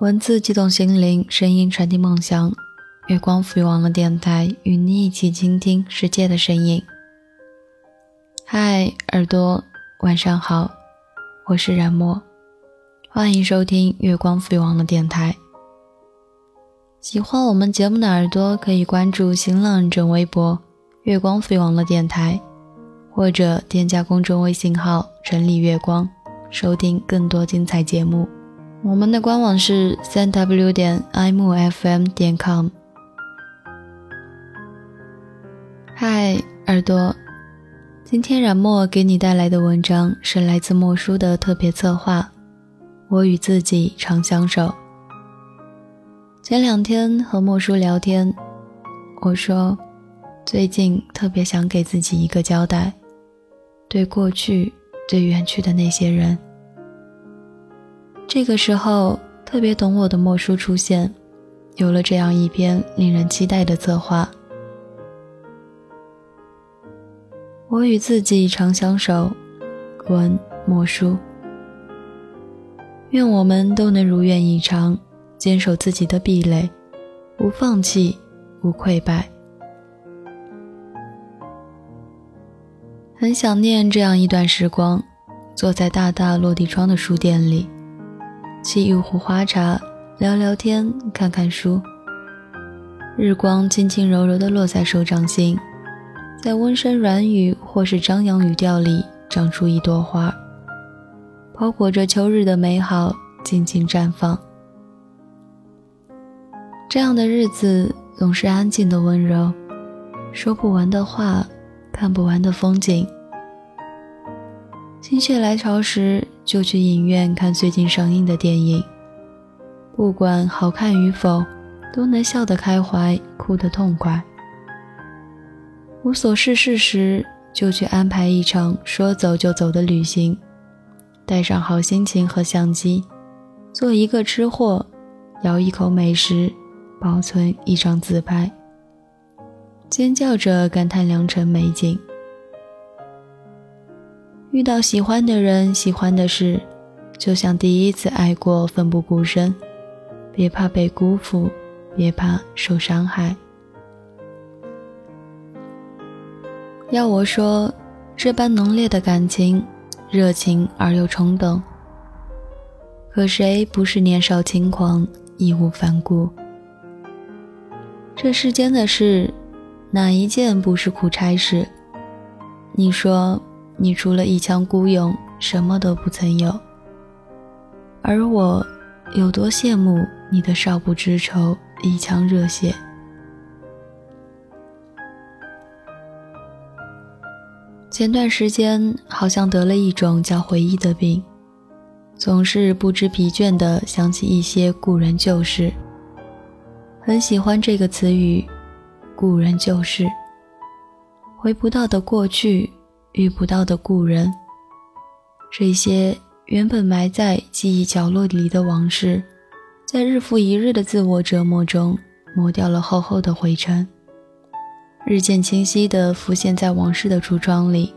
文字激动心灵，声音传递梦想。月光赋予网络电台，与你一起倾听世界的声音。嗨，耳朵，晚上好，我是冉墨，欢迎收听月光赋予网络电台。喜欢我们节目的耳朵，可以关注新浪认证微博“月光赋予网络电台”，或者添加公众微信号“城里月光”，收听更多精彩节目。我们的官网是三 w 点 imfm 点 com。嗨，耳朵。今天冉墨给你带来的文章是来自墨叔的特别策划《我与自己长相守》。前两天和墨叔聊天，我说最近特别想给自己一个交代，对过去、对远去的那些人。这个时候，特别懂我的莫叔出现，有了这样一篇令人期待的策划。我与自己长相守，文莫书。愿我们都能如愿以偿，坚守自己的壁垒，无放弃，无溃败。很想念这样一段时光，坐在大大落地窗的书店里，沏一壶花茶，聊聊天，看看书。日光轻轻柔柔地落在手掌心。在温声软语或是张扬语调里长出一朵花，包裹着秋日的美好，静静绽放。这样的日子总是安静的温柔，说不完的话，看不完的风景。心血来潮时，就去影院看最近上映的电影，不管好看与否，都能笑得开怀，哭得痛快。无所事事时，就去安排一场说走就走的旅行，带上好心情和相机，做一个吃货，咬一口美食，保存一张自拍，尖叫着感叹良辰美景。遇到喜欢的人、喜欢的事，就像第一次爱过，奋不顾身，别怕被辜负，别怕受伤害。要我说，这般浓烈的感情，热情而又冲动，可谁不是年少轻狂、义无反顾？这世间的事，哪一件不是苦差事？你说，你除了一腔孤勇，什么都不曾有，而我，有多羡慕你的少不知愁、一腔热血。前段时间好像得了一种叫回忆的病，总是不知疲倦地想起一些故人旧事。很喜欢这个词语，“故人旧事”。回不到的过去，遇不到的故人，这些原本埋在记忆角落里的往事，在日复一日的自我折磨中磨掉了厚厚的灰尘。日渐清晰地浮现在往事的橱窗里，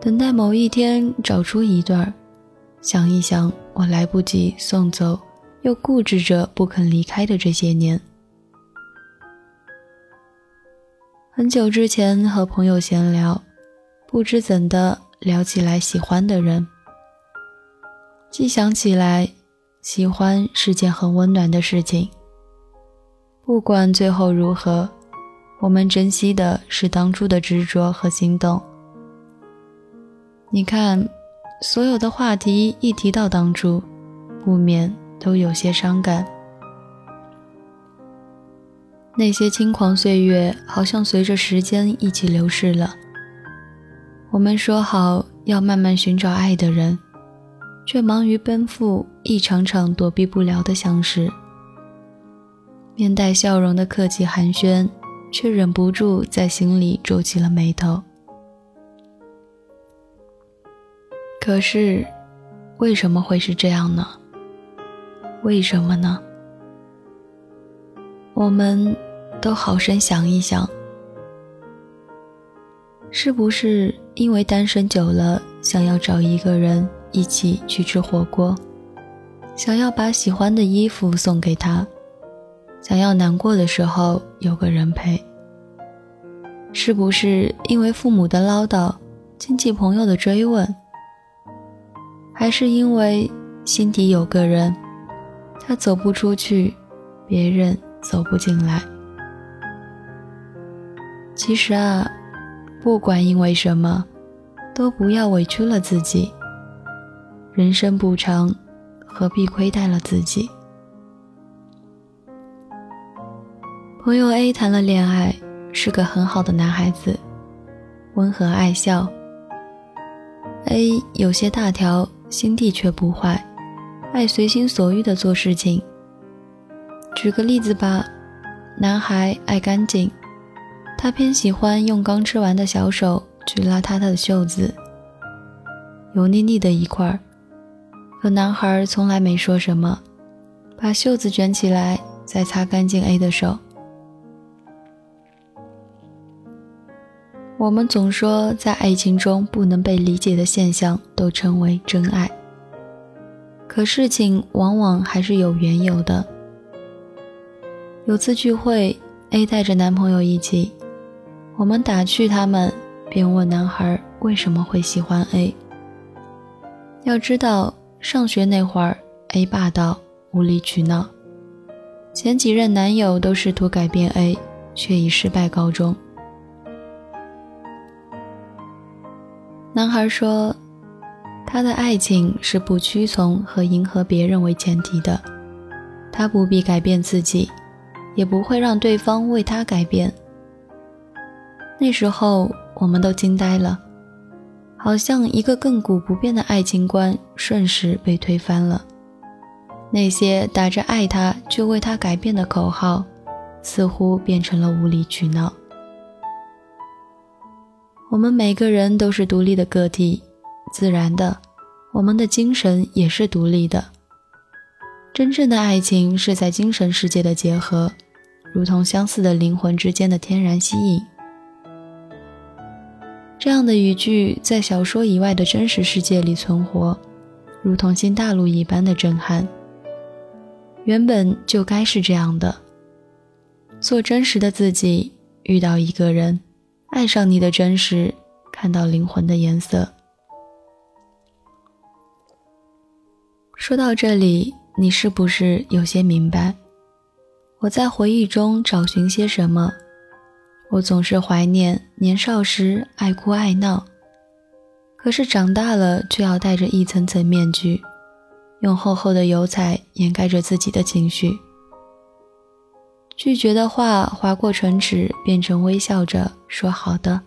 等待某一天找出一段想一想我来不及送走，又固执着不肯离开的这些年。很久之前和朋友闲聊，不知怎的聊起来喜欢的人，既想起来，喜欢是件很温暖的事情，不管最后如何。我们珍惜的是当初的执着和心动。你看，所有的话题一提到当初，不免都有些伤感。那些轻狂岁月，好像随着时间一起流逝了。我们说好要慢慢寻找爱的人，却忙于奔赴一场场躲避不了的相识。面带笑容的客气寒暄。却忍不住在心里皱起了眉头。可是，为什么会是这样呢？为什么呢？我们都好生想一想，是不是因为单身久了，想要找一个人一起去吃火锅，想要把喜欢的衣服送给他，想要难过的时候有个人陪。是不是因为父母的唠叨、亲戚朋友的追问，还是因为心底有个人，他走不出去，别人走不进来？其实啊，不管因为什么，都不要委屈了自己。人生不长，何必亏待了自己？朋友 A 谈了恋爱。是个很好的男孩子，温和爱笑。A 有些大条，心地却不坏，爱随心所欲的做事情。举个例子吧，男孩爱干净，他偏喜欢用刚吃完的小手去拉他他的袖子，油腻腻的一块儿，可男孩从来没说什么，把袖子卷起来，再擦干净 A 的手。我们总说，在爱情中不能被理解的现象都称为真爱。可事情往往还是有缘由的。有次聚会，A 带着男朋友一起，我们打趣他们，便问男孩为什么会喜欢 A。要知道，上学那会儿，A 霸道、无理取闹，前几任男友都试图改变 A，却以失败告终。男孩说：“他的爱情是不屈从和迎合别人为前提的，他不必改变自己，也不会让对方为他改变。”那时候我们都惊呆了，好像一个亘古不变的爱情观瞬时被推翻了。那些打着爱他就为他改变的口号，似乎变成了无理取闹。我们每个人都是独立的个体，自然的，我们的精神也是独立的。真正的爱情是在精神世界的结合，如同相似的灵魂之间的天然吸引。这样的语句在小说以外的真实世界里存活，如同新大陆一般的震撼。原本就该是这样的，做真实的自己，遇到一个人。爱上你的真实，看到灵魂的颜色。说到这里，你是不是有些明白？我在回忆中找寻些什么？我总是怀念年少时爱哭爱闹，可是长大了却要戴着一层层面具，用厚厚的油彩掩盖着自己的情绪。拒绝的话划过唇齿，变成微笑着说好的。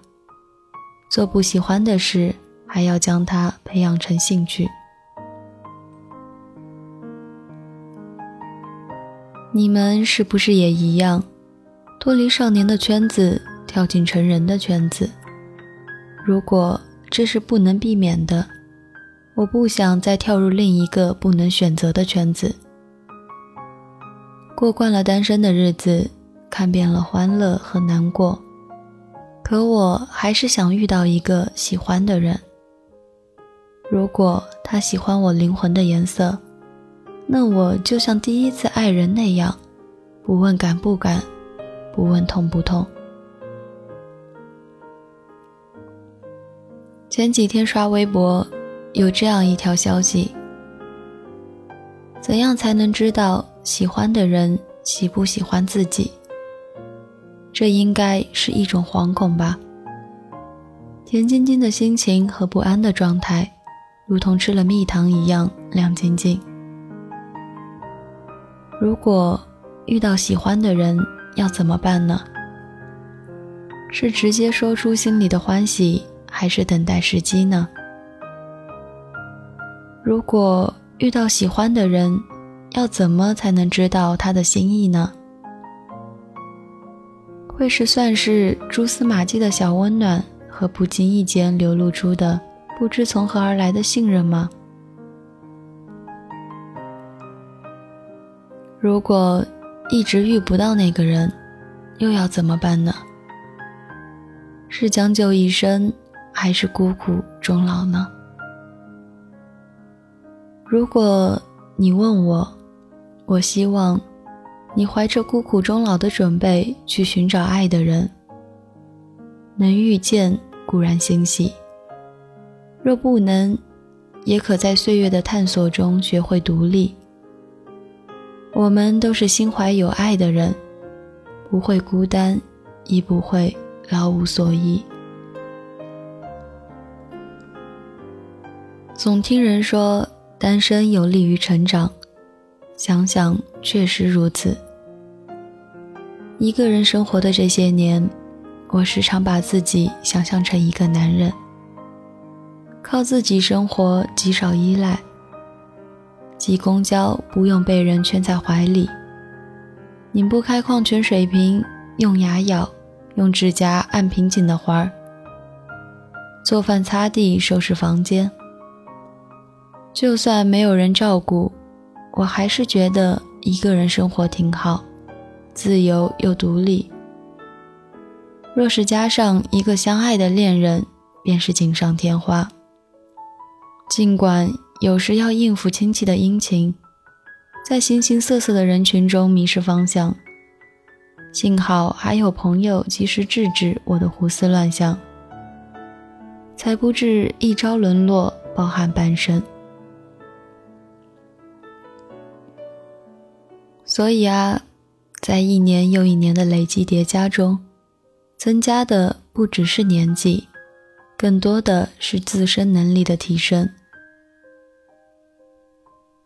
做不喜欢的事，还要将它培养成兴趣。你们是不是也一样，脱离少年的圈子，跳进成人的圈子？如果这是不能避免的，我不想再跳入另一个不能选择的圈子。过惯了单身的日子，看遍了欢乐和难过，可我还是想遇到一个喜欢的人。如果他喜欢我灵魂的颜色，那我就像第一次爱人那样，不问敢不敢，不问痛不痛。前几天刷微博，有这样一条消息：怎样才能知道？喜欢的人喜不喜欢自己，这应该是一种惶恐吧。甜津津的心情和不安的状态，如同吃了蜜糖一样亮晶晶。如果遇到喜欢的人，要怎么办呢？是直接说出心里的欢喜，还是等待时机呢？如果遇到喜欢的人，要怎么才能知道他的心意呢？会是算是蛛丝马迹的小温暖和不经意间流露出的不知从何而来的信任吗？如果一直遇不到那个人，又要怎么办呢？是将就一生，还是孤苦终老呢？如果。你问我，我希望你怀着孤苦终老的准备去寻找爱的人。能遇见固然欣喜，若不能，也可在岁月的探索中学会独立。我们都是心怀有爱的人，不会孤单，亦不会老无所依。总听人说单身有利于成长，想想确实如此。一个人生活的这些年。我时常把自己想象成一个男人，靠自己生活，极少依赖。挤公交不用被人圈在怀里，拧不开矿泉水瓶，用牙咬，用指甲按瓶颈的环儿。做饭、擦地、收拾房间，就算没有人照顾，我还是觉得一个人生活挺好，自由又独立。若是加上一个相爱的恋人，便是锦上添花。尽管有时要应付亲戚的殷勤，在形形色色的人群中迷失方向，幸好还有朋友及时制止我的胡思乱想，才不至一朝沦落，抱憾半生。所以啊，在一年又一年的累积叠加中。增加的不只是年纪，更多的是自身能力的提升。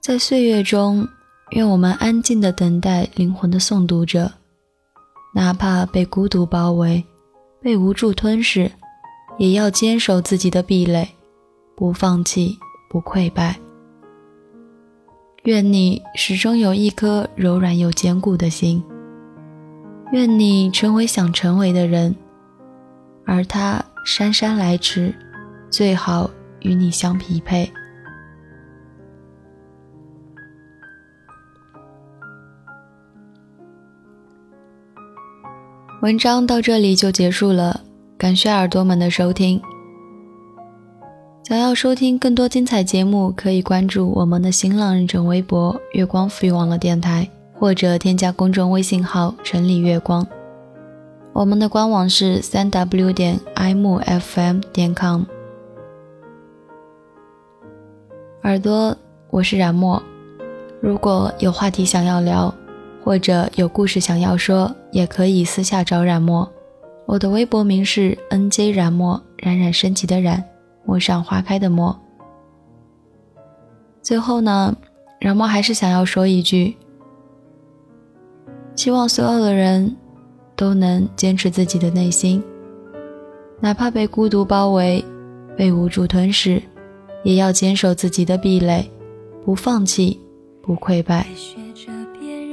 在岁月中，愿我们安静的等待灵魂的诵读者，哪怕被孤独包围，被无助吞噬，也要坚守自己的壁垒，不放弃，不溃败。愿你始终有一颗柔软又坚固的心。愿你成为想成为的人，而他姗姗来迟，最好与你相匹配。文章到这里就结束了，感谢耳朵们的收听。想要收听更多精彩节目，可以关注我们的新浪认证微博“月光赋予网络电台”。或者添加公众微信号“城里月光”，我们的官网是三 w 点 i m f m 点 com。耳朵，我是冉墨。如果有话题想要聊，或者有故事想要说，也可以私下找冉墨。我的微博名是 n j 冉墨，冉冉升起的冉，陌上花开的陌。最后呢，冉墨还是想要说一句。希望所有的人都能坚持自己的内心，哪怕被孤独包围，被无助吞噬，也要坚守自己的壁垒，不放弃，不溃败。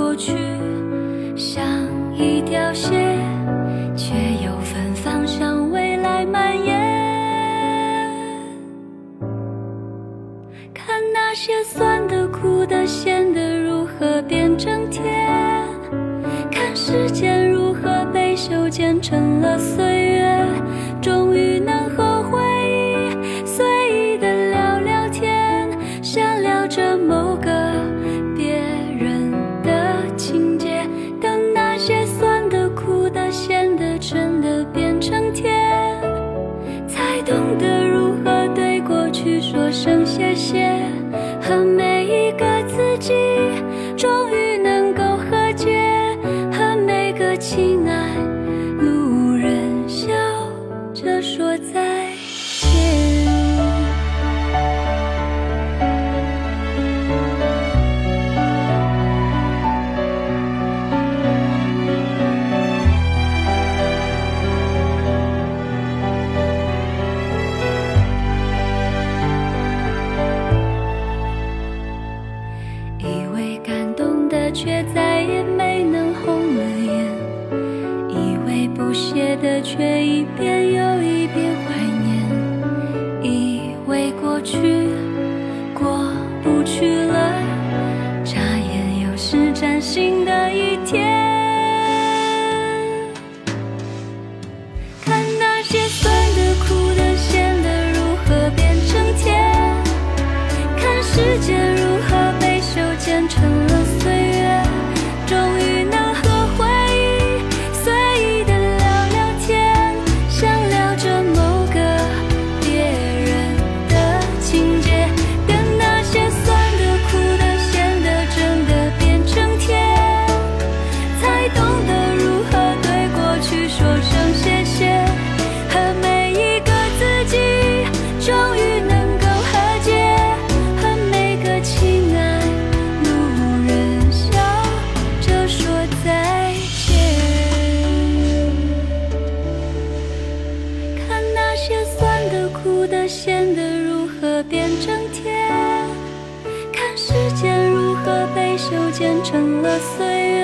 过去像一条线，却又芬芳向未来蔓延。看那些酸的、苦的、咸的如何变成甜。路人笑着说再见。去，过不去了，眨眼又是崭新的。就剪成了岁月，